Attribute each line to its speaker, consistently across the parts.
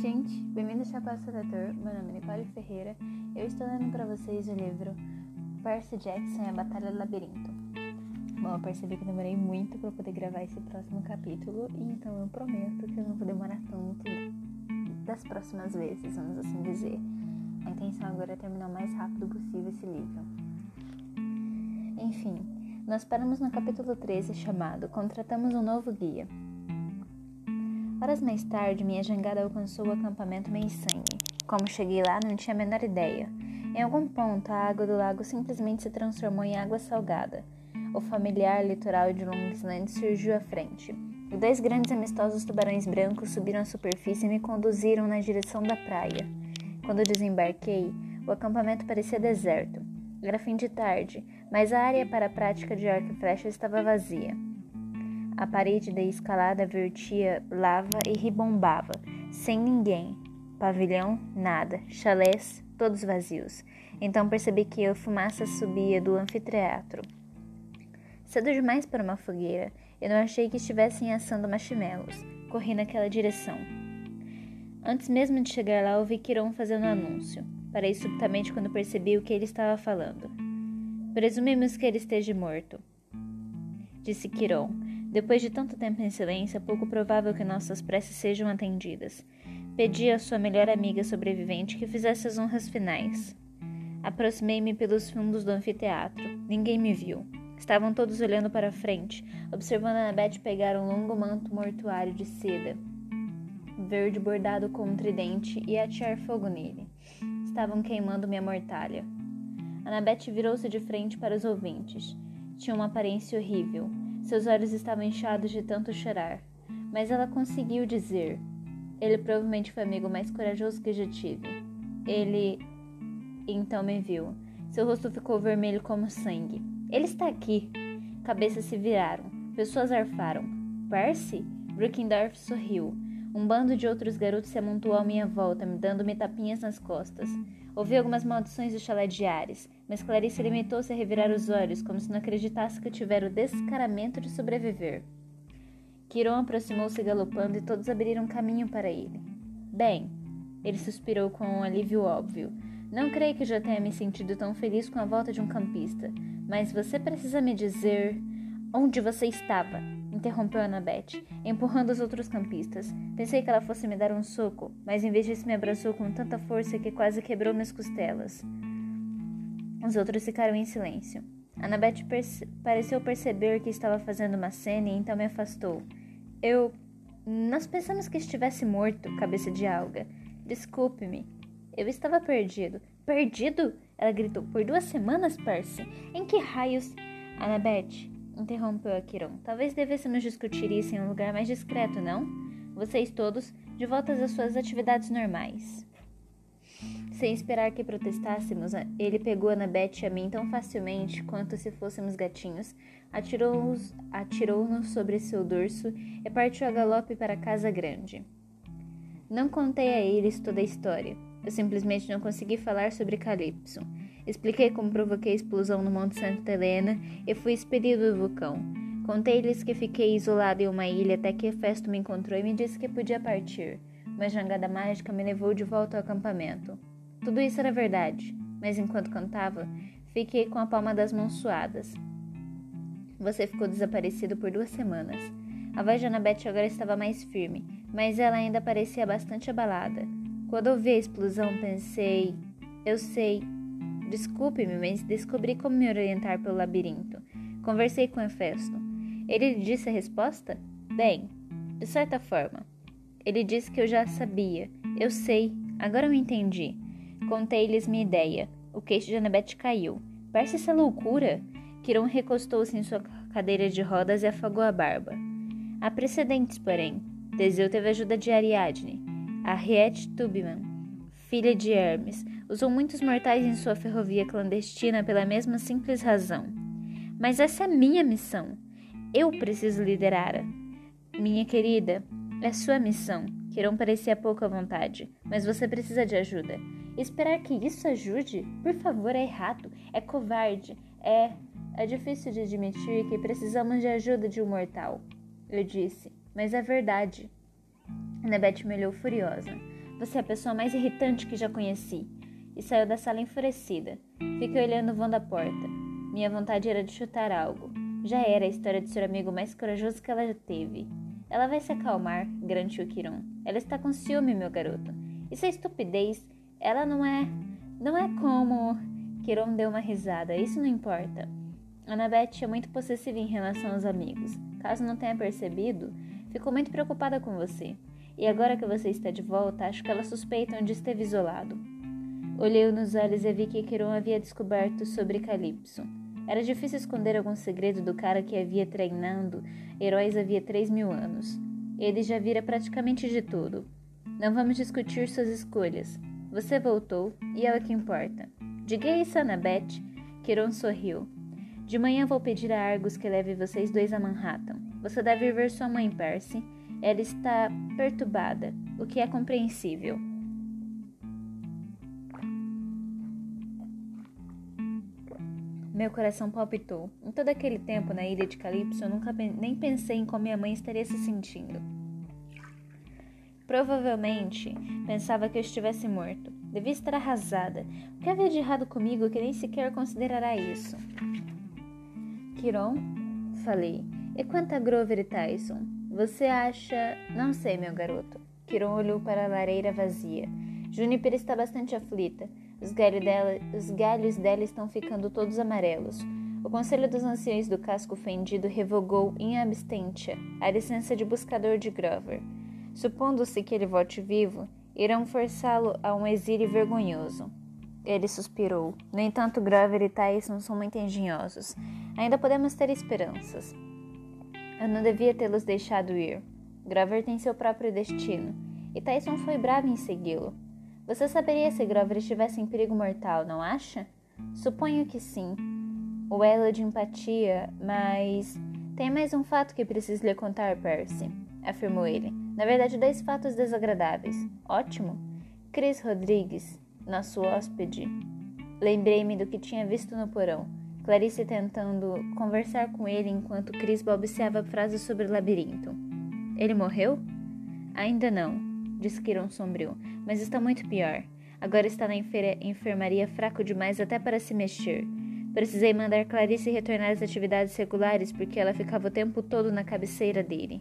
Speaker 1: gente, bem-vindo ao Chapéu Seletor. Meu nome é Nicole Ferreira. Eu estou lendo para vocês o livro Percy Jackson e a Batalha do Labirinto. Bom, eu percebi que demorei muito para poder gravar esse próximo capítulo, então eu prometo que eu não vou demorar tanto das próximas vezes, vamos assim dizer. A intenção agora é terminar o mais rápido possível esse livro. Enfim, nós paramos no capítulo 13 chamado Contratamos um novo guia. Horas mais tarde, minha jangada alcançou o acampamento meio sangue. Como cheguei lá, não tinha a menor ideia. Em algum ponto, a água do lago simplesmente se transformou em água salgada. O familiar litoral de Longsland surgiu à frente. Dois grandes amistosos tubarões brancos subiram à superfície e me conduziram na direção da praia. Quando desembarquei, o acampamento parecia deserto. Era fim de tarde, mas a área para a prática de arco e flecha estava vazia. A parede da escalada vertia lava e ribombava, sem ninguém. Pavilhão, nada. Chalés, todos vazios. Então percebi que a fumaça subia do anfiteatro. Cedo demais para uma fogueira, eu não achei que estivessem assando marshmallows. Corri naquela direção. Antes mesmo de chegar lá, ouvi Kiron fazendo anúncio. Parei subitamente quando percebi o que ele estava falando. Presumimos que ele esteja morto, disse Kiron depois de tanto tempo em silêncio, é pouco provável que nossas preces sejam atendidas. Pedi à sua melhor amiga sobrevivente que fizesse as honras finais. Aproximei-me pelos fundos do anfiteatro. Ninguém me viu. Estavam todos olhando para frente, observando Annabeth pegar um longo manto mortuário de seda, verde bordado com um tridente, e atear fogo nele. Estavam queimando minha mortalha. Annabeth virou-se de frente para os ouvintes. Tinha uma aparência horrível. Seus olhos estavam inchados de tanto chorar, mas ela conseguiu dizer: Ele provavelmente foi o amigo mais corajoso que já tive. Ele então me viu. Seu rosto ficou vermelho como sangue. Ele está aqui. Cabeças se viraram. Pessoas arfaram. Percy? Brookendorf sorriu. Um bando de outros garotos se amontoou à minha volta, me dando-me tapinhas nas costas. Ouvi algumas maldições do chalé de Ares, mas Clarice limitou-se a revirar os olhos, como se não acreditasse que eu tivera o descaramento de sobreviver. Quiron aproximou-se galopando e todos abriram caminho para ele. Bem, ele suspirou com um alívio óbvio. Não creio que já tenha me sentido tão feliz com a volta de um campista, mas você precisa me dizer onde você estava interrompeu Annabeth, empurrando os outros campistas. Pensei que ela fosse me dar um soco, mas em vez disso me abraçou com tanta força que quase quebrou minhas costelas. Os outros ficaram em silêncio. Annabeth perce pareceu perceber que estava fazendo uma cena e então me afastou. Eu. Nós pensamos que estivesse morto, cabeça de alga. Desculpe-me. Eu estava perdido. Perdido? Ela gritou. Por duas semanas, Percy? Em que raios. Annabeth, interrompeu a Kiron. Talvez devêssemos discutir isso em um lugar mais discreto, não? Vocês todos, de volta às suas atividades normais. Sem esperar que protestássemos, ele pegou Annabeth e a mim tão facilmente quanto se fôssemos gatinhos, atirou-nos atirou sobre seu dorso e partiu a galope para a casa grande. Não contei a eles toda a história. Eu simplesmente não consegui falar sobre Calypso. Expliquei como provoquei a explosão no Monte Santa Helena e fui expelido do vulcão. Contei-lhes que fiquei isolado em uma ilha até que Festo me encontrou e me disse que podia partir. Uma jangada mágica me levou de volta ao acampamento. Tudo isso era verdade, mas enquanto cantava, fiquei com a palma das mãos suadas. Você ficou desaparecido por duas semanas. A voz de Annabeth agora estava mais firme, mas ela ainda parecia bastante abalada. Quando ouvi a explosão, pensei: eu sei, Desculpe-me, mas descobri como me orientar pelo labirinto. Conversei com Hefesto. Ele lhe disse a resposta? Bem, de certa forma. Ele disse que eu já sabia. Eu sei. Agora eu entendi. Contei-lhes minha ideia. O queixo de Annabeth caiu. Parece essa loucura. Kiron recostou-se em sua cadeira de rodas e afagou a barba. Há precedentes, porém. Teseu teve ajuda de Ariadne. A Riet Tubman, filha de Hermes, usou muitos mortais em sua ferrovia clandestina pela mesma simples razão. Mas essa é minha missão. Eu preciso liderá-la. Minha querida, é sua missão. Queiram parecer pouco à vontade, mas você precisa de ajuda. Esperar que isso ajude, por favor, é errado, é covarde, é. É difícil de admitir que precisamos de ajuda de um mortal. Eu disse, mas é verdade. Annabeth me olhou furiosa. Você é a pessoa mais irritante que já conheci. E saiu da sala enfurecida. Fiquei olhando o vão da porta. Minha vontade era de chutar algo. Já era a história de ser amigo mais corajoso que ela já teve. Ela vai se acalmar, garantiu Kiron. Ela está com ciúme, meu garoto. Isso é estupidez. Ela não é. Não é como. Kiron deu uma risada. Isso não importa. Annabeth é muito possessiva em relação aos amigos. Caso não tenha percebido, ficou muito preocupada com você. E agora que você está de volta, acho que ela suspeita onde esteve isolado. Olhei nos olhos e vi que Kiron havia descoberto sobre Calypso. Era difícil esconder algum segredo do cara que havia treinando heróis havia três mil anos. Ele já vira praticamente de tudo. Não vamos discutir suas escolhas. Você voltou e é o que importa. Diga isso Annabeth. Kiron sorriu. De manhã vou pedir a Argus que leve vocês dois a Manhattan. Você deve ver sua mãe, Percy. Ela está perturbada, o que é compreensível. Meu coração palpitou. Em todo aquele tempo na ilha de Calypso, eu nunca nem pensei em como minha mãe estaria se sentindo. Provavelmente pensava que eu estivesse morto. Devia estar arrasada. O que havia de errado comigo que nem sequer considerará isso? Kiron? Falei. E quanto a Grover e Tyson? Você acha. Não sei, meu garoto. Kiron olhou para a lareira vazia. Juniper está bastante aflita. Os galhos, dela, os galhos dela estão ficando todos amarelos. O Conselho dos Anciões do Casco Fendido revogou in abstentia a licença de buscador de Grover. Supondo-se que ele volte vivo, irão forçá-lo a um exílio vergonhoso. Ele suspirou. No entanto, Grover e Tyson são muito engenhosos. Ainda podemos ter esperanças. Eu não devia tê-los deixado ir. Grover tem seu próprio destino, e Tyson foi bravo em segui-lo. Você saberia se Grover estivesse em perigo mortal, não acha? Suponho que sim. O elo de empatia, mas. Tem mais um fato que preciso lhe contar, Percy, afirmou ele. Na verdade, dois fatos desagradáveis. Ótimo. Chris Rodrigues, nosso hóspede. Lembrei-me do que tinha visto no porão. Clarice tentando conversar com ele enquanto Chris balbuciava frases sobre o labirinto. Ele morreu? Ainda não, disse Kiron sombrio, mas está muito pior. Agora está na enfermaria fraco demais até para se mexer. Precisei mandar Clarice retornar às atividades regulares porque ela ficava o tempo todo na cabeceira dele.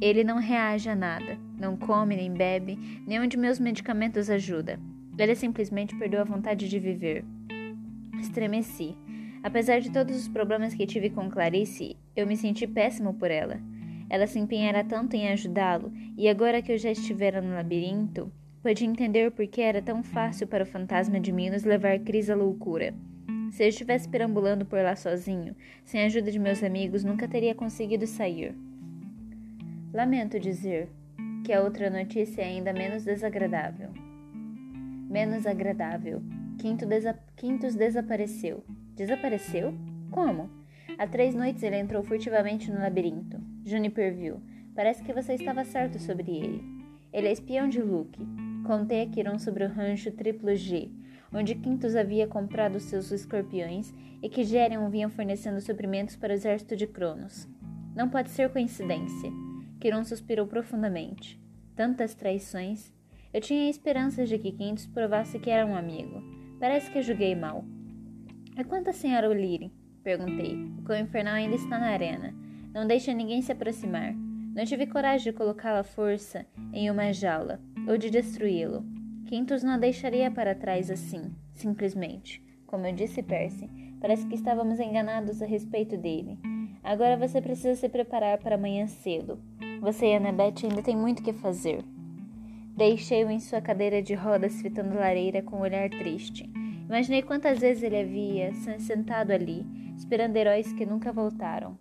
Speaker 1: Ele não reage a nada, não come nem bebe, nenhum de meus medicamentos ajuda. Ele simplesmente perdeu a vontade de viver. Estremeci. Apesar de todos os problemas que tive com Clarice, eu me senti péssimo por ela. Ela se empenhara tanto em ajudá-lo, e agora que eu já estivera no labirinto, pude entender por que era tão fácil para o fantasma de Minos levar Cris à loucura. Se eu estivesse perambulando por lá sozinho, sem a ajuda de meus amigos, nunca teria conseguido sair. Lamento dizer que a outra notícia é ainda menos desagradável. Menos agradável. Quinto desa Quintus desapareceu. Desapareceu? Como? Há três noites ele entrou furtivamente no labirinto. Juniper viu. Parece que você estava certo sobre ele. Ele é espião de Luke. Contei a Kiron sobre o rancho Triplo G, onde Quintus havia comprado seus escorpiões e que Gerion vinha fornecendo suprimentos para o exército de Cronos. Não pode ser coincidência. Kiron suspirou profundamente. Tantas traições. Eu tinha esperanças de que Quintus provasse que era um amigo. Parece que julguei mal. É quanto a senhora O'Leary? Perguntei. O cão infernal ainda está na arena. Não deixa ninguém se aproximar. Não tive coragem de colocá-lo à força em uma jaula ou de destruí-lo. Quintus não a deixaria para trás assim, simplesmente. Como eu disse, Percy, parece que estávamos enganados a respeito dele. Agora você precisa se preparar para amanhã cedo. Você e Annabeth ainda têm muito que fazer. Deixei-o em sua cadeira de rodas fitando a lareira com um olhar triste. Imaginei quantas vezes ele havia sentado ali, esperando heróis que nunca voltaram.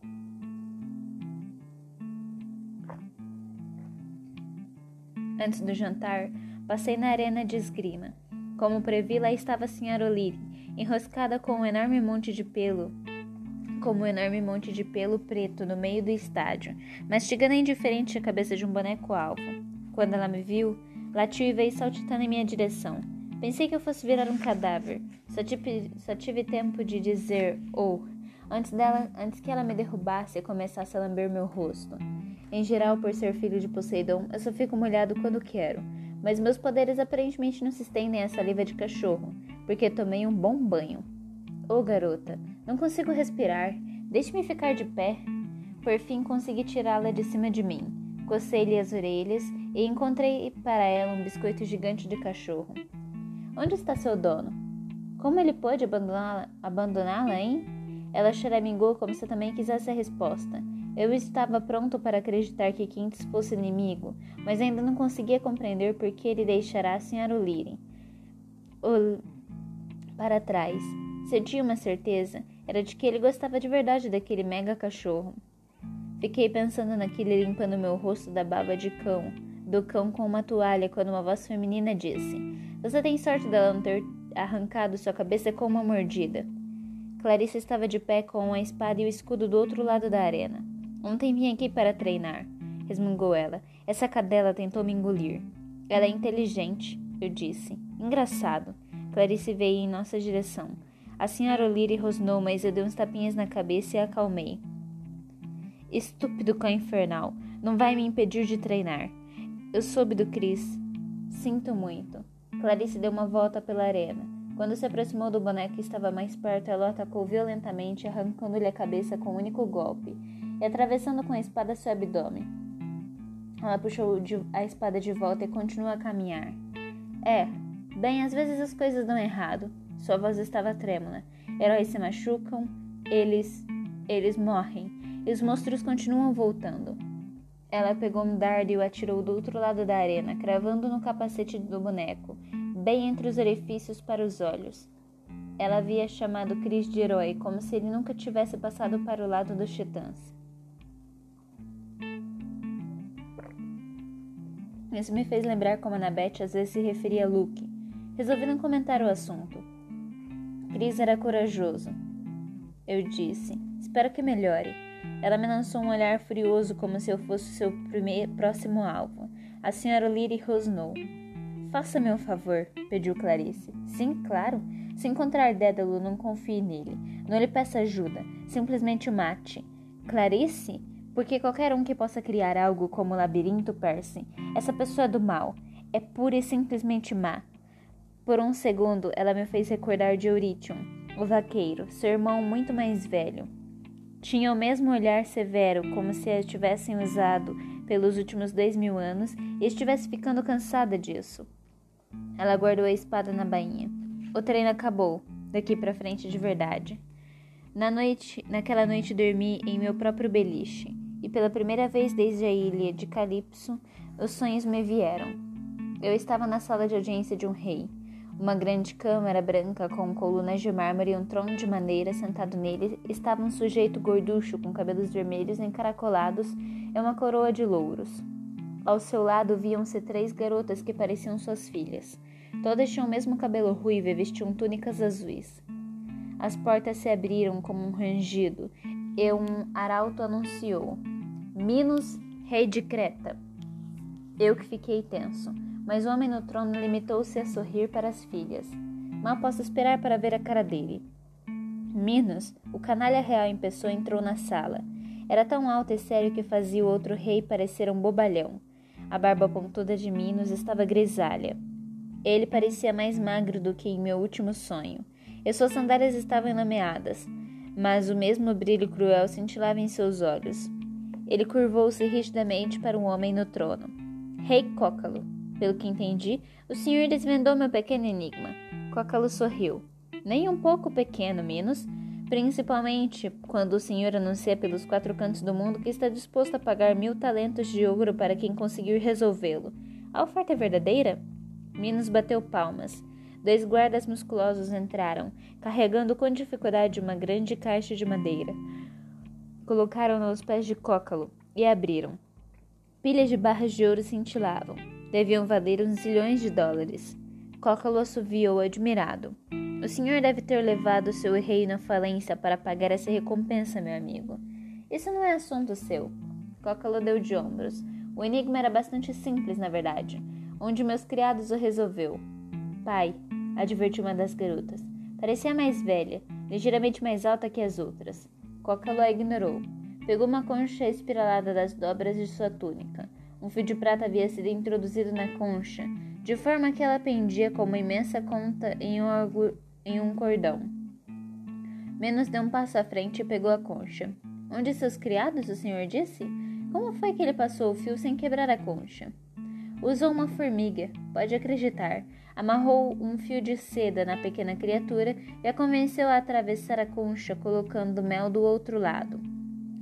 Speaker 1: Antes do jantar, passei na arena de esgrima. Como previ, lá estava a senhora O'Leary, enroscada com um enorme monte de pelo, como um enorme monte de pelo preto no meio do estádio, mastigando indiferente a cabeça de um boneco alvo. Quando ela me viu, latiu e veio saltitando em minha direção. Pensei que eu fosse virar um cadáver. Só tive, só tive tempo de dizer oh, antes dela, antes que ela me derrubasse e começasse a lamber meu rosto. Em geral, por ser filho de Poseidon, eu só fico molhado quando quero. mas meus poderes aparentemente não se estendem à saliva de cachorro, porque tomei um bom banho. Oh, garota, não consigo respirar. Deixe-me ficar de pé. Por fim, consegui tirá-la de cima de mim. Cocei-lhe as orelhas e encontrei para ela um biscoito gigante de cachorro. Onde está seu dono? Como ele pôde abandoná-la, abandoná-la, hein? Ela choramingou como se também quisesse a resposta. Eu estava pronto para acreditar que Quintus fosse inimigo, mas ainda não conseguia compreender por que ele deixará a Sra. O'Leary para trás. Se tinha uma certeza, era de que ele gostava de verdade daquele mega cachorro. Fiquei pensando naquele limpando meu rosto da baba de cão, do cão com uma toalha, quando uma voz feminina disse: Você tem sorte dela não ter arrancado sua cabeça com uma mordida. Clarice estava de pé com a espada e o escudo do outro lado da arena. Ontem vim aqui para treinar, resmungou ela. Essa cadela tentou me engolir. Ela é inteligente, eu disse. Engraçado. Clarice veio em nossa direção. A senhora O'Leary rosnou, mas eu dei uns tapinhas na cabeça e a acalmei. Estúpido cão infernal, não vai me impedir de treinar. Eu soube do Chris. Sinto muito. Clarice deu uma volta pela arena. Quando se aproximou do boneco que estava mais perto, ela atacou violentamente, arrancando-lhe a cabeça com um único golpe e atravessando com a espada seu abdômen. Ela puxou a espada de volta e continuou a caminhar. É, bem, às vezes as coisas dão errado. Sua voz estava trêmula. Heróis se machucam, eles. eles morrem e os monstros continuam voltando. Ela pegou um dardo e o atirou do outro lado da arena, cravando no capacete do boneco, bem entre os orifícios para os olhos. Ela havia chamado Cris de herói, como se ele nunca tivesse passado para o lado dos titãs. Isso me fez lembrar como Annabeth às vezes se referia a Luke. Resolvi não comentar o assunto. Chris era corajoso. Eu disse: Espero que melhore. Ela me lançou um olhar furioso como se eu fosse seu primeiro, próximo alvo. A senhora Lily rosnou. Faça-me um favor, pediu Clarice. Sim, claro. Se encontrar Dédalo, não confie nele. Não lhe peça ajuda. Simplesmente o mate. Clarice? Porque qualquer um que possa criar algo como o labirinto Percy, essa pessoa é do mal. É pura e simplesmente má. Por um segundo, ela me fez recordar de Eurytion, o vaqueiro, seu irmão muito mais velho. Tinha o mesmo olhar severo, como se a tivessem usado pelos últimos dois mil anos e estivesse ficando cansada disso. Ela guardou a espada na bainha. O treino acabou, daqui para frente de verdade. Na noite, naquela noite dormi em meu próprio beliche, e pela primeira vez desde a ilha de Calipso, os sonhos me vieram. Eu estava na sala de audiência de um rei. Uma grande câmara branca com colunas de mármore e um trono de madeira sentado nele estava um sujeito gorducho com cabelos vermelhos encaracolados e uma coroa de louros. Ao seu lado viam-se três garotas que pareciam suas filhas. Todas tinham o mesmo cabelo ruivo e vestiam túnicas azuis. As portas se abriram como um rangido e um arauto anunciou: Minos, rei de Creta. Eu que fiquei tenso mas o homem no trono limitou-se a sorrir para as filhas. Mal posso esperar para ver a cara dele. Minos, o canalha real em pessoa, entrou na sala. Era tão alto e sério que fazia o outro rei parecer um bobalhão. A barba pontuda de Minos estava grisalha. Ele parecia mais magro do que em meu último sonho, e suas sandálias estavam enlameadas, mas o mesmo brilho cruel cintilava em seus olhos. Ele curvou-se rigidamente para um homem no trono. Rei Cócalo, pelo que entendi, o senhor desvendou meu pequeno enigma. Cócalo sorriu. Nem um pouco pequeno, menos, principalmente quando o senhor anuncia pelos quatro cantos do mundo que está disposto a pagar mil talentos de ouro para quem conseguir resolvê-lo. A oferta é verdadeira? Minos bateu palmas. Dois guardas musculosos entraram, carregando com dificuldade uma grande caixa de madeira. Colocaram-na aos pés de Cócalo e abriram. Pilhas de barras de ouro cintilavam. Deviam valer uns zilhões de dólares. Cócalo assoviou admirado. O senhor deve ter levado seu reino à falência para pagar essa recompensa, meu amigo. Isso não é assunto seu. Cócalo deu de ombros. O enigma era bastante simples, na verdade. Onde meus criados o resolveu. Pai, advertiu uma das garotas. Parecia mais velha, ligeiramente mais alta que as outras. Cócalo a ignorou. Pegou uma concha espiralada das dobras de sua túnica. Um fio de prata havia sido introduzido na concha, de forma que ela pendia como imensa conta em um, em um cordão. Menos deu um passo à frente e pegou a concha. Um de seus criados, o senhor disse? Como foi que ele passou o fio sem quebrar a concha? Usou uma formiga, pode acreditar. Amarrou um fio de seda na pequena criatura e a convenceu a atravessar a concha, colocando mel do outro lado.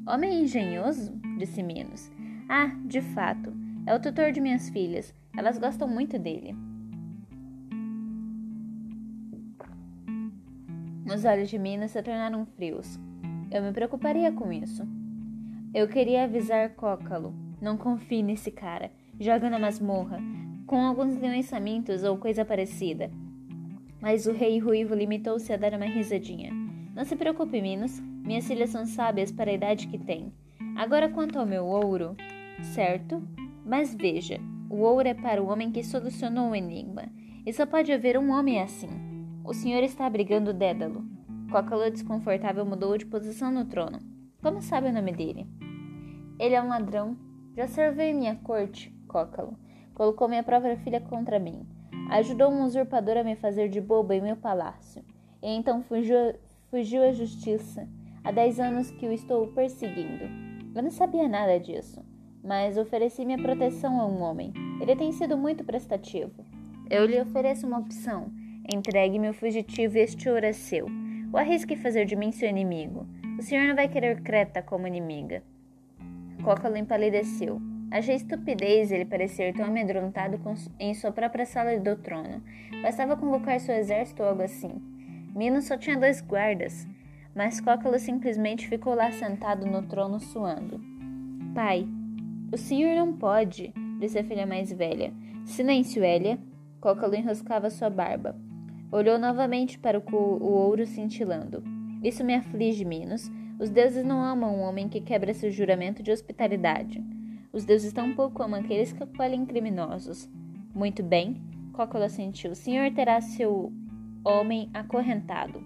Speaker 1: Homem engenhoso? disse Minos. Ah, de fato. É o tutor de minhas filhas. Elas gostam muito dele. Os olhos de Minas se tornaram frios. Eu me preocuparia com isso. Eu queria avisar Cócalo. Não confie nesse cara joga na masmorra, com alguns leões famintos ou coisa parecida. Mas o rei ruivo limitou-se a dar uma risadinha. Não se preocupe, Minos. Minhas filhas são sábias para a idade que têm. Agora quanto ao meu ouro, certo? Mas veja, o ouro é para o homem que solucionou o enigma. E só pode haver um homem assim. O senhor está abrigando Dédalo. Cócalo desconfortável mudou de posição no trono. Como sabe o nome dele? Ele é um ladrão. Já serveu em minha corte. Cócalo. Colocou minha própria filha contra mim. Ajudou um usurpador a me fazer de boba em meu palácio. E então fugiu, fugiu à justiça. Há dez anos que o estou perseguindo. Eu não sabia nada disso, mas ofereci minha proteção a um homem. Ele tem sido muito prestativo. Eu lhe ofereço uma opção. Entregue-me o fugitivo e este ouro é seu. O arrisque fazer de mim seu inimigo. O senhor não vai querer Creta como inimiga. Cócalo empalideceu. Achei estupidez ele parecer tão amedrontado em sua própria sala do trono. Bastava convocar seu exército ou algo assim. Minos só tinha dois guardas, mas Cócalo simplesmente ficou lá sentado no trono suando. Pai, o senhor não pode, disse a filha mais velha. Silêncio, Elia. Cócalo enroscava sua barba. Olhou novamente para o, o ouro cintilando. Isso me aflige, Minos. Os deuses não amam um homem que quebra seu juramento de hospitalidade. Os deuses tampouco amam aqueles que acolhem criminosos. Muito bem, Cócolo assentiu. O senhor terá seu homem acorrentado.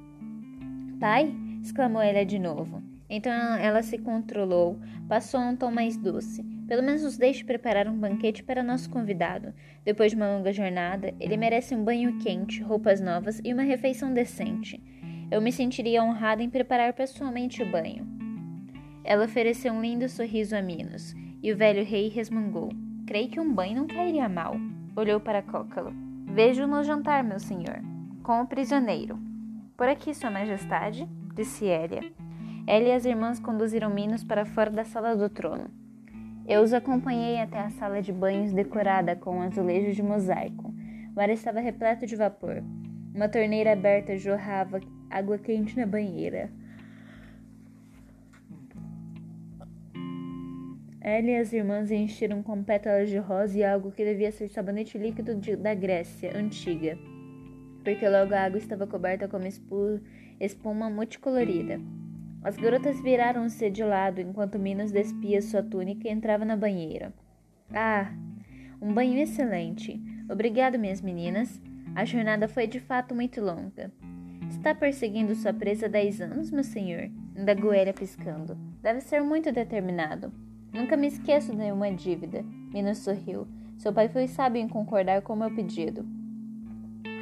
Speaker 1: Pai? exclamou ela de novo. Então ela se controlou, passou a um tom mais doce. Pelo menos nos deixe preparar um banquete para nosso convidado. Depois de uma longa jornada, ele merece um banho quente, roupas novas e uma refeição decente. Eu me sentiria honrada em preparar pessoalmente o banho. Ela ofereceu um lindo sorriso a Minos. E o velho rei resmungou. Creio que um banho não cairia mal. Olhou para Cócalo. Vejo no jantar, meu senhor, com o prisioneiro. Por aqui, sua majestade, disse Elia. Ela e as irmãs conduziram Minos para fora da sala do trono. Eu os acompanhei até a sala de banhos decorada com azulejos de mosaico. O ar estava repleto de vapor. Uma torneira aberta jorrava água quente na banheira. Ela e as irmãs encheram com pétalas de rosa e algo que devia ser sabonete líquido de, da Grécia antiga, porque logo a água estava coberta com espu, espuma multicolorida. As garotas viraram-se de lado enquanto Minos despia sua túnica e entrava na banheira. Ah, um banho excelente. Obrigado, minhas meninas. A jornada foi de fato muito longa. Está perseguindo sua presa há dez anos, meu senhor? Indagou ela piscando. Deve ser muito determinado. Nunca me esqueço de nenhuma dívida. Minos sorriu. Seu pai foi sábio em concordar com meu pedido.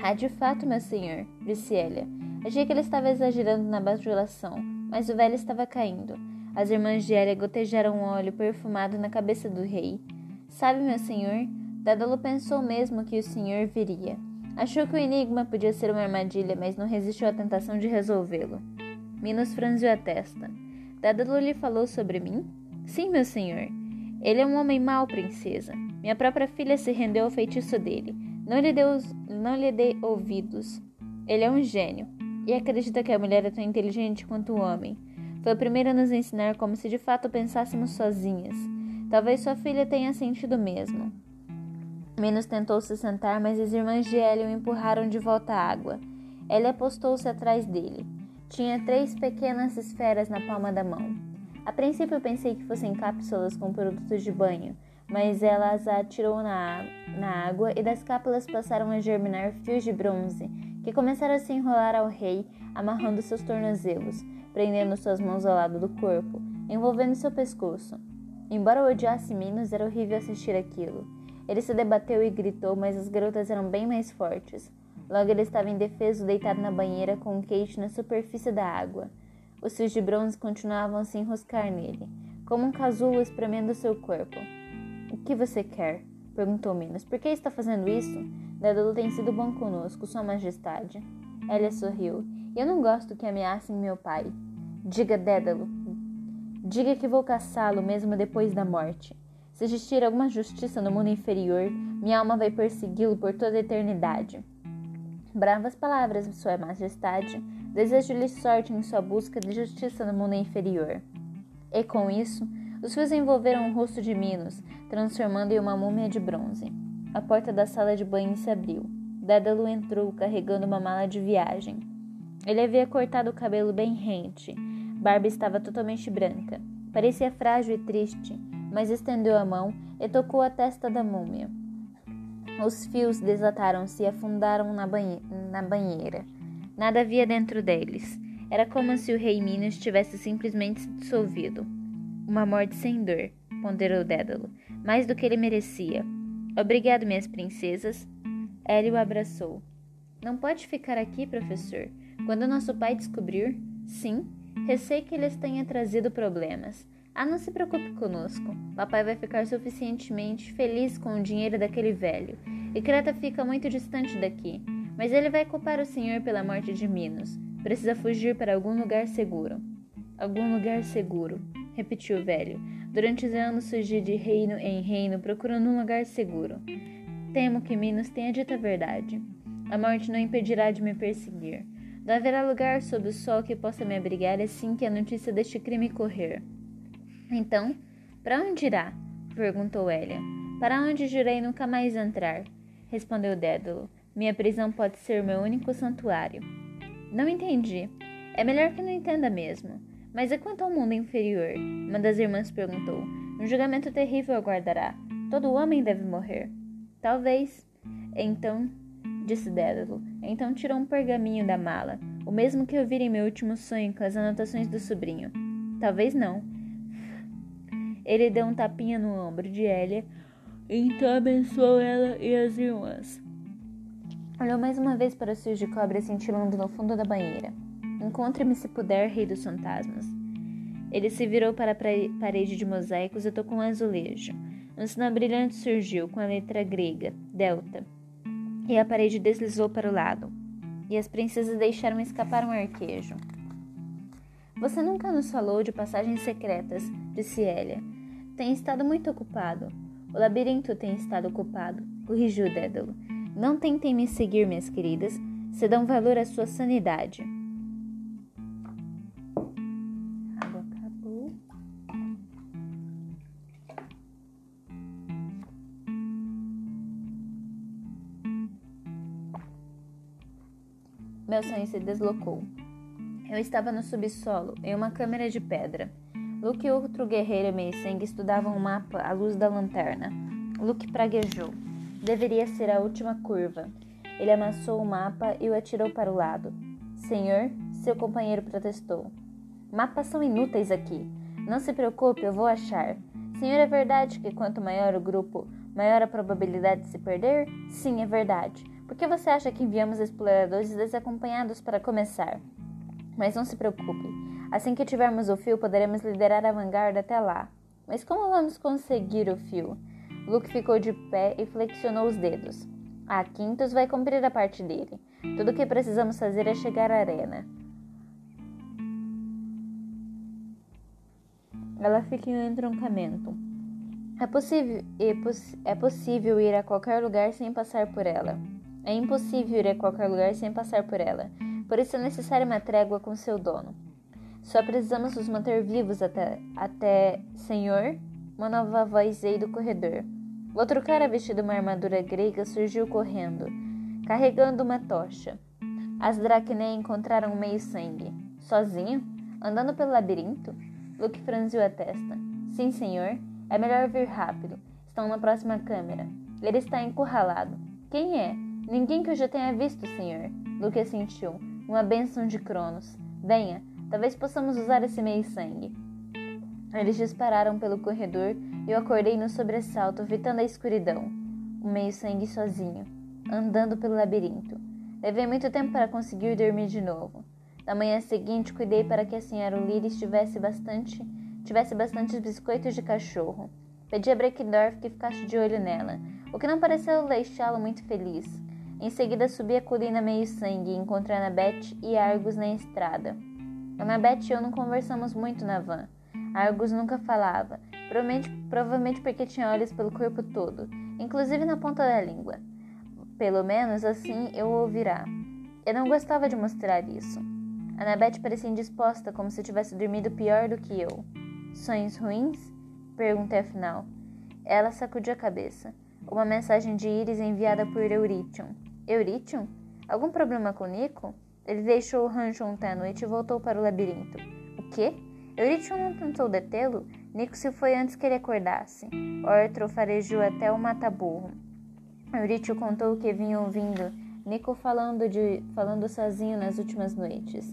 Speaker 1: Ah, de fato, meu senhor, disse Elia. Achei que ele estava exagerando na bajulação, mas o velho estava caindo. As irmãs de Elia gotejaram um óleo perfumado na cabeça do rei. Sabe, meu senhor, Dédalo pensou mesmo que o senhor viria. Achou que o enigma podia ser uma armadilha, mas não resistiu à tentação de resolvê-lo. Minos franziu a testa. Dédalo lhe falou sobre mim? Sim, meu senhor. Ele é um homem mau, princesa. Minha própria filha se rendeu ao feitiço dele. Não lhe, deu, não lhe dê ouvidos. Ele é um gênio. E acredita que a mulher é tão inteligente quanto o homem. Foi o primeiro a nos ensinar como se de fato pensássemos sozinhas. Talvez sua filha tenha sentido mesmo. Menos tentou se sentar, mas as irmãs de Ellie o empurraram de volta à água. Ele apostou-se atrás dele. Tinha três pequenas esferas na palma da mão. A princípio pensei que fossem cápsulas com produtos de banho, mas ela as atirou na, na água e das cápsulas passaram a germinar fios de bronze, que começaram a se enrolar ao rei, amarrando seus tornozelos, prendendo suas mãos ao lado do corpo, envolvendo seu pescoço. Embora eu odiasse Minos, era horrível assistir aquilo. Ele se debateu e gritou, mas as garotas eram bem mais fortes. Logo ele estava indefeso, deitado na banheira, com o queixo na superfície da água. Os fios de bronze continuavam a se enroscar nele, como um casulo espremendo seu corpo. O que você quer? perguntou Minos. Por que está fazendo isso? Dédalo tem sido bom conosco, Sua Majestade. Elia sorriu. Eu não gosto que ameacem meu pai. Diga, Dédalo. Diga que vou caçá-lo mesmo depois da morte. Se existir alguma justiça no mundo inferior, minha alma vai persegui-lo por toda a eternidade. Bravas palavras, Sua Majestade. Desejo-lhe sorte em sua busca de justiça no mundo inferior. E com isso, os fios envolveram o rosto de Minos, transformando em uma múmia de bronze. A porta da sala de banho se abriu. Dédalo entrou carregando uma mala de viagem. Ele havia cortado o cabelo bem rente. Barba estava totalmente branca. Parecia frágil e triste, mas estendeu a mão e tocou a testa da múmia. Os fios desataram-se e afundaram na, banhe na banheira. Nada havia dentro deles. Era como se o rei Minos tivesse simplesmente se dissolvido. Uma morte sem dor, ponderou Dédalo, mais do que ele merecia. Obrigado, minhas princesas. Ellie o abraçou. Não pode ficar aqui, professor. Quando nosso pai descobrir, sim, receio que eles tenha trazido problemas. Ah, não se preocupe conosco. Papai vai ficar suficientemente feliz com o dinheiro daquele velho. E Creta fica muito distante daqui. Mas ele vai culpar o senhor pela morte de Minos. Precisa fugir para algum lugar seguro. Algum lugar seguro, repetiu o velho. Durante os anos fugi de reino em reino procurando um lugar seguro. Temo que Minos tenha dito a verdade. A morte não impedirá de me perseguir. Não haverá lugar sob o sol que possa me abrigar assim que a notícia deste crime correr. Então, para onde irá? perguntou Elia. Para onde jurei nunca mais entrar, respondeu Dédalo. Minha prisão pode ser meu único santuário. Não entendi. É melhor que não entenda mesmo. Mas e quanto ao mundo inferior? Uma das irmãs perguntou. Um julgamento terrível aguardará. Todo homem deve morrer. Talvez. Então, disse Dédalo. Então tirou um pergaminho da mala, o mesmo que eu vi em meu último sonho com as anotações do sobrinho. Talvez não, ele deu um tapinha no ombro de Elia, então abençoou ela e as irmãs. Olhou mais uma vez para os fios de cobre cintilando no fundo da banheira. Encontre-me se puder, rei dos fantasmas. Ele se virou para a parede de mosaicos e tocou um azulejo. Um sinal brilhante surgiu com a letra grega, delta, e a parede deslizou para o lado. E as princesas deixaram escapar um arquejo. Você nunca nos falou de passagens secretas, disse Elia tem estado muito ocupado. O labirinto tem estado ocupado, corrigiu Dédalo. Não tentem me seguir, minhas queridas. Se dão valor à sua sanidade. Meu sonho se deslocou. Eu estava no subsolo, em uma câmara de pedra. Luke e outro guerreiro meio-sangue estudavam o mapa à luz da lanterna. Luke praguejou. Deveria ser a última curva. Ele amassou o mapa e o atirou para o lado. Senhor, seu companheiro protestou. Mapas são inúteis aqui. Não se preocupe, eu vou achar. Senhor, é verdade que quanto maior o grupo, maior a probabilidade de se perder? Sim, é verdade. Por que você acha que enviamos exploradores desacompanhados para começar? Mas não se preocupe. Assim que tivermos o fio, poderemos liderar a vanguarda até lá. Mas como vamos conseguir o fio? Luke ficou de pé e flexionou os dedos. A Quintus vai cumprir a parte dele. Tudo o que precisamos fazer é chegar à arena. Ela fica em um entroncamento. É possível, é, poss é possível ir a qualquer lugar sem passar por ela. É impossível ir a qualquer lugar sem passar por ela. Por isso é necessária uma trégua com seu dono. Só precisamos nos manter vivos até, até, Senhor. Uma nova voz veio do corredor. Outro cara vestido uma armadura grega surgiu correndo, carregando uma tocha. As Dracnei encontraram meio sangue. Sozinho? Andando pelo labirinto? Luke franziu a testa. Sim, senhor. É melhor vir rápido. Estão na próxima câmera. Ele está encurralado. Quem é? Ninguém que eu já tenha visto, senhor. Luke assentiu. Uma bênção de Cronos. Venha, Talvez possamos usar esse meio-sangue. Eles dispararam pelo corredor e eu acordei no sobressalto, evitando a escuridão. o meio-sangue sozinho, andando pelo labirinto. Levei muito tempo para conseguir dormir de novo. Na manhã seguinte, cuidei para que a senhora Ulires tivesse bastante, tivesse bastantes biscoitos de cachorro. Pedi a Breckdorf que ficasse de olho nela, o que não pareceu deixá-lo muito feliz. Em seguida, subi a colina meio sangue encontrei Annabeth e Argus na estrada. Annabeth e eu não conversamos muito na van. Argus nunca falava, provavelmente, provavelmente porque tinha olhos pelo corpo todo, inclusive na ponta da língua. Pelo menos assim eu ouvirá. Eu não gostava de mostrar isso. Annabeth parecia indisposta, como se tivesse dormido pior do que eu. Sonhos ruins? Perguntei afinal. Ela sacudiu a cabeça. Uma mensagem de Iris enviada por Eurytion. Eurytion? Algum problema com Nico? Ele deixou o rancho ontem à noite e voltou para o labirinto. O quê? Eurytion não tentou detê-lo? Nico se foi antes que ele acordasse. Ortro farejou até o mataburro. Eurytion contou o que vinha ouvindo Nico falando, de, falando sozinho nas últimas noites.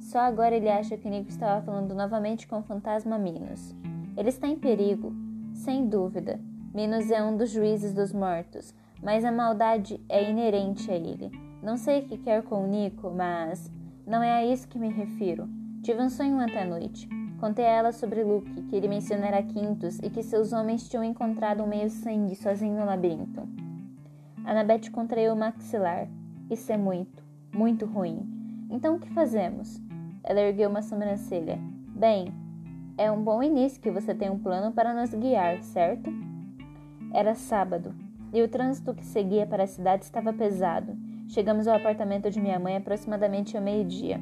Speaker 1: Só agora ele acha que Nico estava falando novamente com o fantasma Minos. Ele está em perigo, sem dúvida. Minos é um dos juízes dos mortos, mas a maldade é inerente a ele. Não sei o que quer com Nico, mas não é a isso que me refiro. Tive um sonho ontem à noite. Contei a ela sobre Luke, que ele mencionara Quintus e que seus homens tinham encontrado um meio-sangue sozinho no labirinto. Annabeth contraiu o maxilar. Isso é muito, muito ruim. Então o que fazemos? Ela ergueu uma sobrancelha. Bem, é um bom início que você tem um plano para nos guiar, certo? Era sábado, e o trânsito que seguia para a cidade estava pesado. Chegamos ao apartamento de minha mãe aproximadamente ao meio-dia.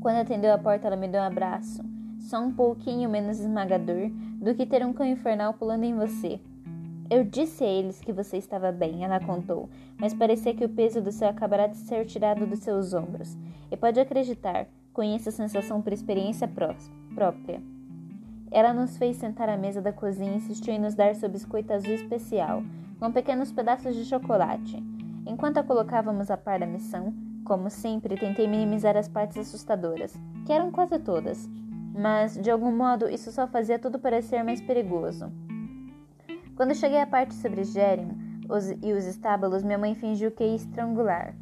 Speaker 1: Quando atendeu a porta, ela me deu um abraço, só um pouquinho menos esmagador do que ter um cão infernal pulando em você. Eu disse a eles que você estava bem, ela contou, mas parecia que o peso do céu acabará de ser tirado dos seus ombros. E pode acreditar, conheço a sensação por experiência própria. Ela nos fez sentar à mesa da cozinha e insistiu em nos dar seu biscoito azul especial, com pequenos pedaços de chocolate. Enquanto a colocávamos a par da missão, como sempre, tentei minimizar as partes assustadoras, que eram quase todas, mas de algum modo isso só fazia tudo parecer mais perigoso. Quando cheguei à parte sobre Gerion e os estábulos, minha mãe fingiu que ia estrangular.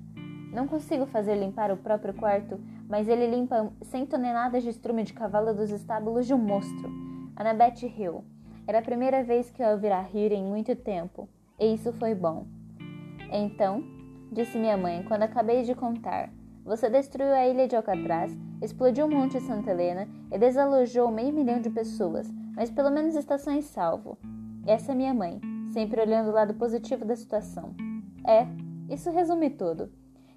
Speaker 1: Não consigo fazer limpar o próprio quarto, mas ele limpa 100 toneladas de estrume de cavalo dos estábulos de um monstro. Annabeth riu. Era a primeira vez que eu a ouvira rir em muito tempo, e isso foi bom. Então, disse minha mãe quando acabei de contar, você destruiu a ilha de Alcatraz, explodiu o Monte Santa Helena e desalojou meio milhão de pessoas, mas pelo menos está sã e salvo. Essa é minha mãe, sempre olhando o lado positivo da situação. É, isso resume tudo.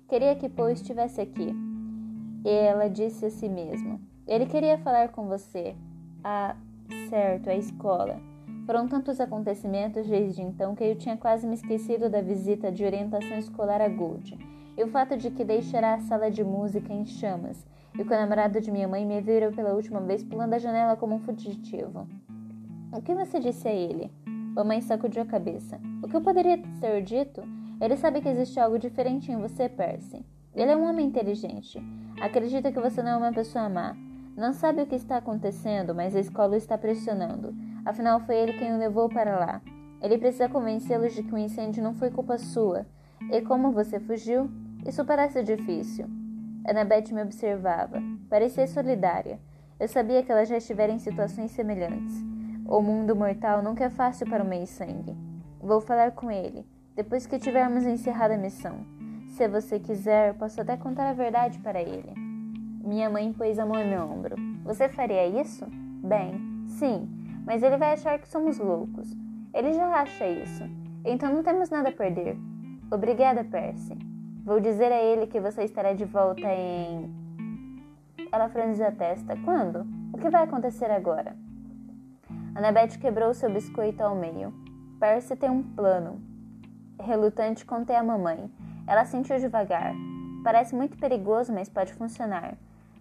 Speaker 1: Queria que Poe estivesse aqui. E ela disse a si mesma: Ele queria falar com você. Ah, certo, a escola. Foram tantos acontecimentos desde então que eu tinha quase me esquecido da visita de orientação escolar a Gold e o fato de que deixará a sala de música em chamas e que o namorado de minha mãe me viram pela última vez pulando a janela como um fugitivo. O que você disse a ele? Mamãe sacudiu a cabeça. O que eu poderia ter dito? Ele sabe que existe algo diferente em você, Percy. Ele é um homem inteligente. Acredita que você não é uma pessoa má. Não sabe o que está acontecendo, mas a escola está pressionando. Afinal, foi ele quem o levou para lá. Ele precisa convencê-los de que o incêndio não foi culpa sua. E como você fugiu? Isso parece difícil. Annabeth me observava. Parecia solidária. Eu sabia que ela já estivera em situações semelhantes. O mundo mortal nunca é fácil para o meio-sangue. Vou falar com ele, depois que tivermos encerrado a missão. Se você quiser, posso até contar a verdade para ele. Minha mãe pôs a mão em meu ombro. Você faria isso? Bem, sim, mas ele vai achar que somos loucos. Ele já acha isso. Então não temos nada a perder. Obrigada, Percy. Vou dizer a ele que você estará de volta em. Ela franziu a testa. Quando? O que vai acontecer agora? Annabeth quebrou seu biscoito ao meio. Percy tem um plano. Relutante, contei à mamãe. Ela sentiu devagar. Parece muito perigoso, mas pode funcionar.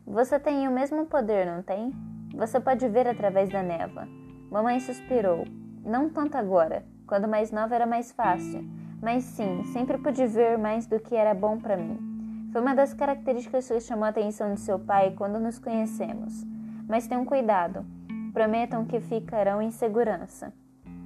Speaker 1: Você tem o mesmo poder, não tem? Você pode ver através da névoa. Mamãe suspirou. Não tanto agora. Quando mais nova era mais fácil. Mas sim, sempre pude ver mais do que era bom para mim. Foi uma das características que chamou a atenção de seu pai quando nos conhecemos. Mas tenham cuidado. Prometam que ficarão em segurança.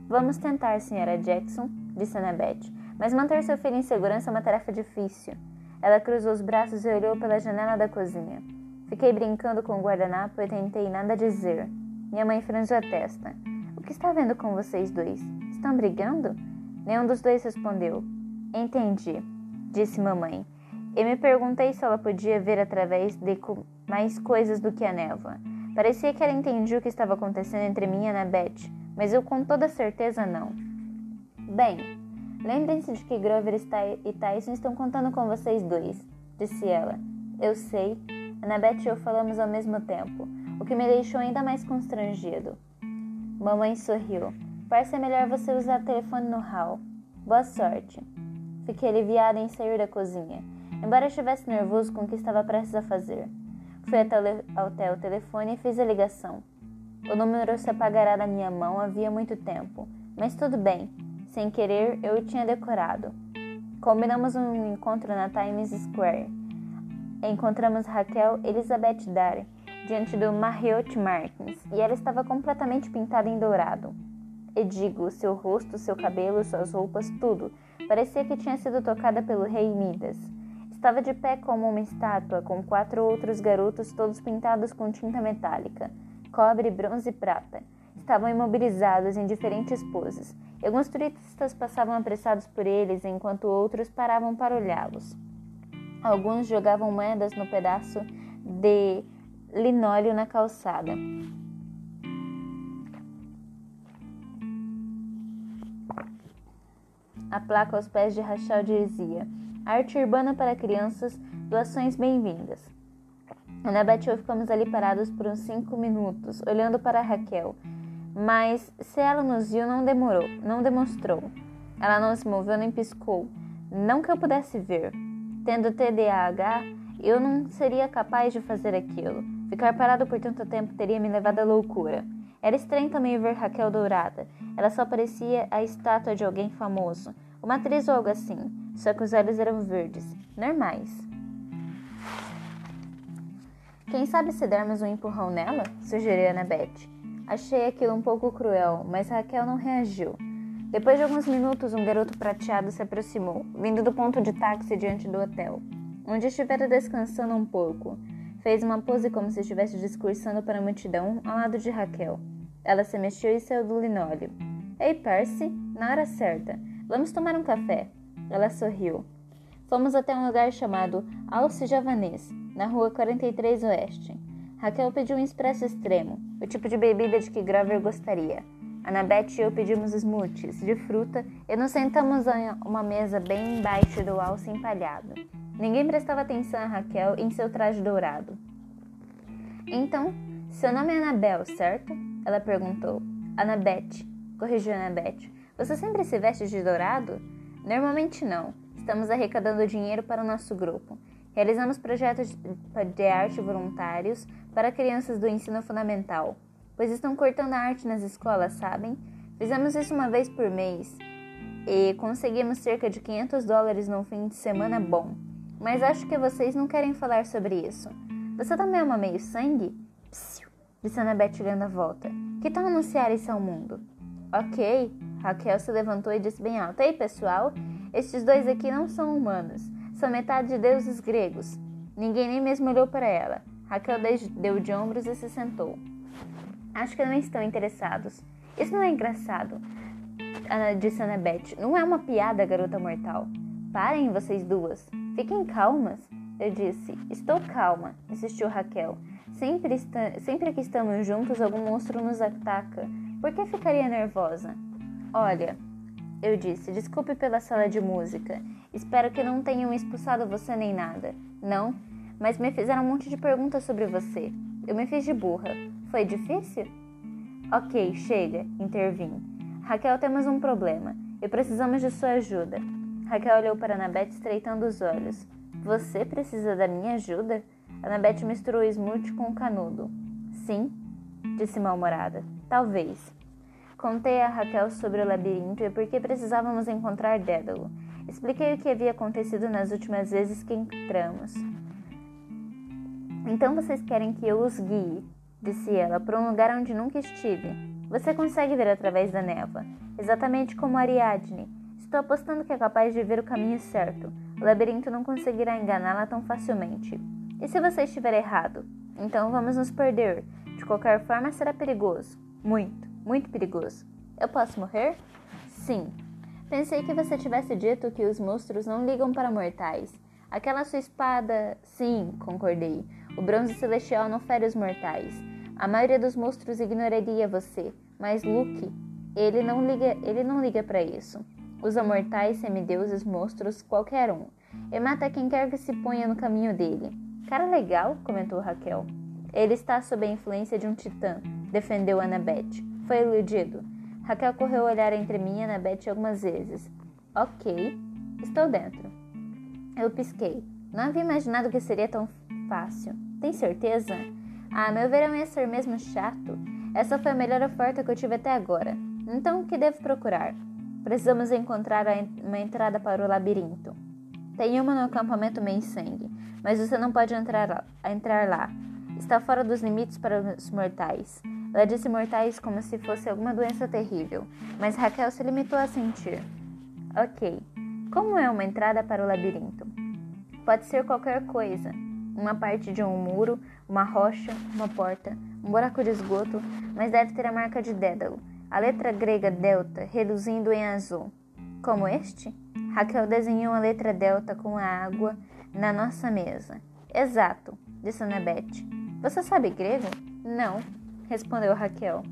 Speaker 1: Vamos tentar, Sra. Jackson, disse Annabeth, mas manter seu filho em segurança é uma tarefa difícil. Ela cruzou os braços e olhou pela janela da cozinha. Fiquei brincando com o guardanapo e tentei nada dizer. Minha mãe franziu a testa. O que está vendo com vocês dois? Estão brigando? Nenhum dos dois respondeu. Entendi, disse mamãe. E me perguntei se ela podia ver através de mais coisas do que a névoa. Parecia que ela entendia o que estava acontecendo entre mim e Annabeth, mas eu com toda certeza não. Bem, lembrem-se de que Grover e Tyson estão contando com vocês dois, disse ela. Eu sei. Annabeth e eu falamos ao mesmo tempo, o que me deixou ainda mais constrangido. Mamãe sorriu. Parece melhor você usar o telefone no hall. Boa sorte. Fiquei aliviada em sair da cozinha, embora estivesse nervoso com o que estava prestes a fazer. Fui até o telefone e fiz a ligação. O número se apagará da minha mão havia muito tempo, mas tudo bem. Sem querer, eu o tinha decorado. Combinamos um encontro na Times Square. Encontramos Raquel Elizabeth Dare diante do Marriott Martins e ela estava completamente pintada em dourado. E digo, seu rosto, seu cabelo, suas roupas, tudo, parecia que tinha sido tocada pelo rei Midas. Estava de pé como uma estátua, com quatro outros garotos, todos pintados com tinta metálica, cobre, bronze e prata. Estavam imobilizados em diferentes poses. E alguns turistas passavam apressados por eles, enquanto outros paravam para olhá-los. Alguns jogavam moedas no pedaço de linóleo na calçada. A placa aos pés de Rachel dizia: Arte urbana para crianças, doações bem-vindas. Annabeth e eu ficamos ali parados por uns cinco minutos, olhando para Raquel. Mas se ela nos viu, não demorou, não demonstrou. Ela não se moveu nem piscou. Não que eu pudesse ver. Tendo TDAH, eu não seria capaz de fazer aquilo. Ficar parado por tanto tempo teria me levado à loucura. Era estranho também ver Raquel dourada. Ela só parecia a estátua de alguém famoso, uma atriz ou algo assim, só que os olhos eram verdes, normais. Quem sabe se dermos um empurrão nela? sugeriu Annabeth. Achei aquilo um pouco cruel, mas Raquel não reagiu. Depois de alguns minutos, um garoto prateado se aproximou, vindo do ponto de táxi diante do hotel, onde estivera descansando um pouco. Fez uma pose como se estivesse discursando para a multidão ao lado de Raquel. Ela se mexeu e saiu do linóleo. Ei, Percy, na hora certa. Vamos tomar um café. Ela sorriu. Fomos até um lugar chamado Alce Javanês, na rua 43 Oeste. Raquel pediu um expresso extremo, o tipo de bebida de que Grover gostaria. Annabeth e eu pedimos smoothies de fruta e nos sentamos a uma mesa bem embaixo do alce empalhado. Ninguém prestava atenção a Raquel em seu traje dourado. Então, seu nome é Anabel, certo? Ela perguntou. Annabeth, corrigiu Annabeth. Você sempre se veste de dourado? Normalmente não. Estamos arrecadando dinheiro para o nosso grupo. Realizamos projetos de arte voluntários para crianças do ensino fundamental, pois estão cortando a arte nas escolas, sabem? Fizemos isso uma vez por mês e conseguimos cerca de 500 dólares num fim de semana bom. Mas acho que vocês não querem falar sobre isso. Você também é uma meio sangue? Psiu, disse Annabeth olhando a volta. Que tal anunciar isso ao mundo? Ok. Raquel se levantou e disse bem alto: Ei, pessoal, estes dois aqui não são humanos, são metade de deuses gregos. Ninguém nem mesmo olhou para ela. Raquel deu de ombros e se sentou. Acho que não estão interessados. Isso não é engraçado, disse Annabeth. Não é uma piada, garota mortal. Parem, vocês duas. Fiquem calmas. Eu disse. Estou calma, insistiu Raquel. Sempre, sempre que estamos juntos, algum monstro nos ataca. Por que ficaria nervosa? Olha, eu disse, desculpe pela sala de música. Espero que não tenham expulsado você nem nada. Não, mas me fizeram um monte de perguntas sobre você. Eu me fiz de burra. Foi difícil? Ok, chega, intervim. Raquel, temos um problema e precisamos de sua ajuda. Raquel olhou para Anabete estreitando os olhos. Você precisa da minha ajuda? Anabete misturou o smoothie com o canudo. Sim, disse mal-humorada. Talvez. Contei a Raquel sobre o labirinto e por que precisávamos encontrar Dédalo. Expliquei o que havia acontecido nas últimas vezes que entramos. Então vocês querem que eu os guie, disse ela, para um lugar onde nunca estive. Você consegue ver através da névoa, exatamente como Ariadne. Estou apostando que é capaz de ver o caminho certo. O labirinto não conseguirá enganá-la tão facilmente. E se você estiver errado? Então vamos nos perder. De qualquer forma, será perigoso. Muito, muito perigoso. Eu posso morrer? Sim. Pensei que você tivesse dito que os monstros não ligam para mortais. Aquela sua espada. Sim, concordei. O bronze celestial não fere os mortais. A maioria dos monstros ignoraria você, mas Luke, ele não liga, ele não liga para isso. Usa mortais, semideuses, monstros, qualquer um. E mata quem quer que se ponha no caminho dele. Cara legal, comentou Raquel. Ele está sob a influência de um titã, defendeu Annabeth. Foi iludido. Raquel correu olhar entre mim e Annabeth algumas vezes. Ok, estou dentro. Eu pisquei. Não havia imaginado que seria tão fácil. Tem certeza? Ah, meu verão ia ser mesmo chato. Essa foi a melhor oferta que eu tive até agora. Então, o que devo procurar? Precisamos encontrar uma entrada para o labirinto. Tem uma no acampamento Meio Sangue, mas você não pode entrar lá, entrar lá. Está fora dos limites para os mortais. Ela disse mortais como se fosse alguma doença terrível, mas Raquel se limitou a sentir. Ok. Como é uma entrada para o labirinto? Pode ser qualquer coisa. Uma parte de um muro, uma rocha, uma porta, um buraco de esgoto, mas deve ter a marca de Dédalo a letra grega delta reluzindo em azul. Como este? Raquel desenhou a letra delta com a água na nossa mesa. Exato, disse Annabeth. Você sabe grego? Não, respondeu Raquel.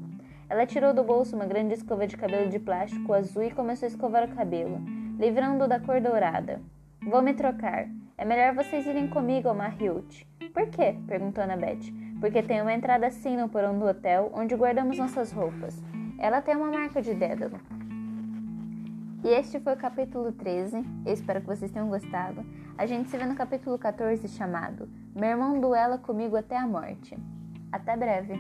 Speaker 1: Ela tirou do bolso uma grande escova de cabelo de plástico azul e começou a escovar o cabelo, livrando-o da cor dourada. Vou me trocar. É melhor vocês irem comigo, Marriott. Por quê? perguntou Annabeth. Porque tem uma entrada assim no porão do hotel, onde guardamos nossas roupas. Ela tem uma marca de Dédalo. E este foi o capítulo 13. Eu espero que vocês tenham gostado. A gente se vê no capítulo 14 chamado Meu irmão duela comigo até a morte. Até breve!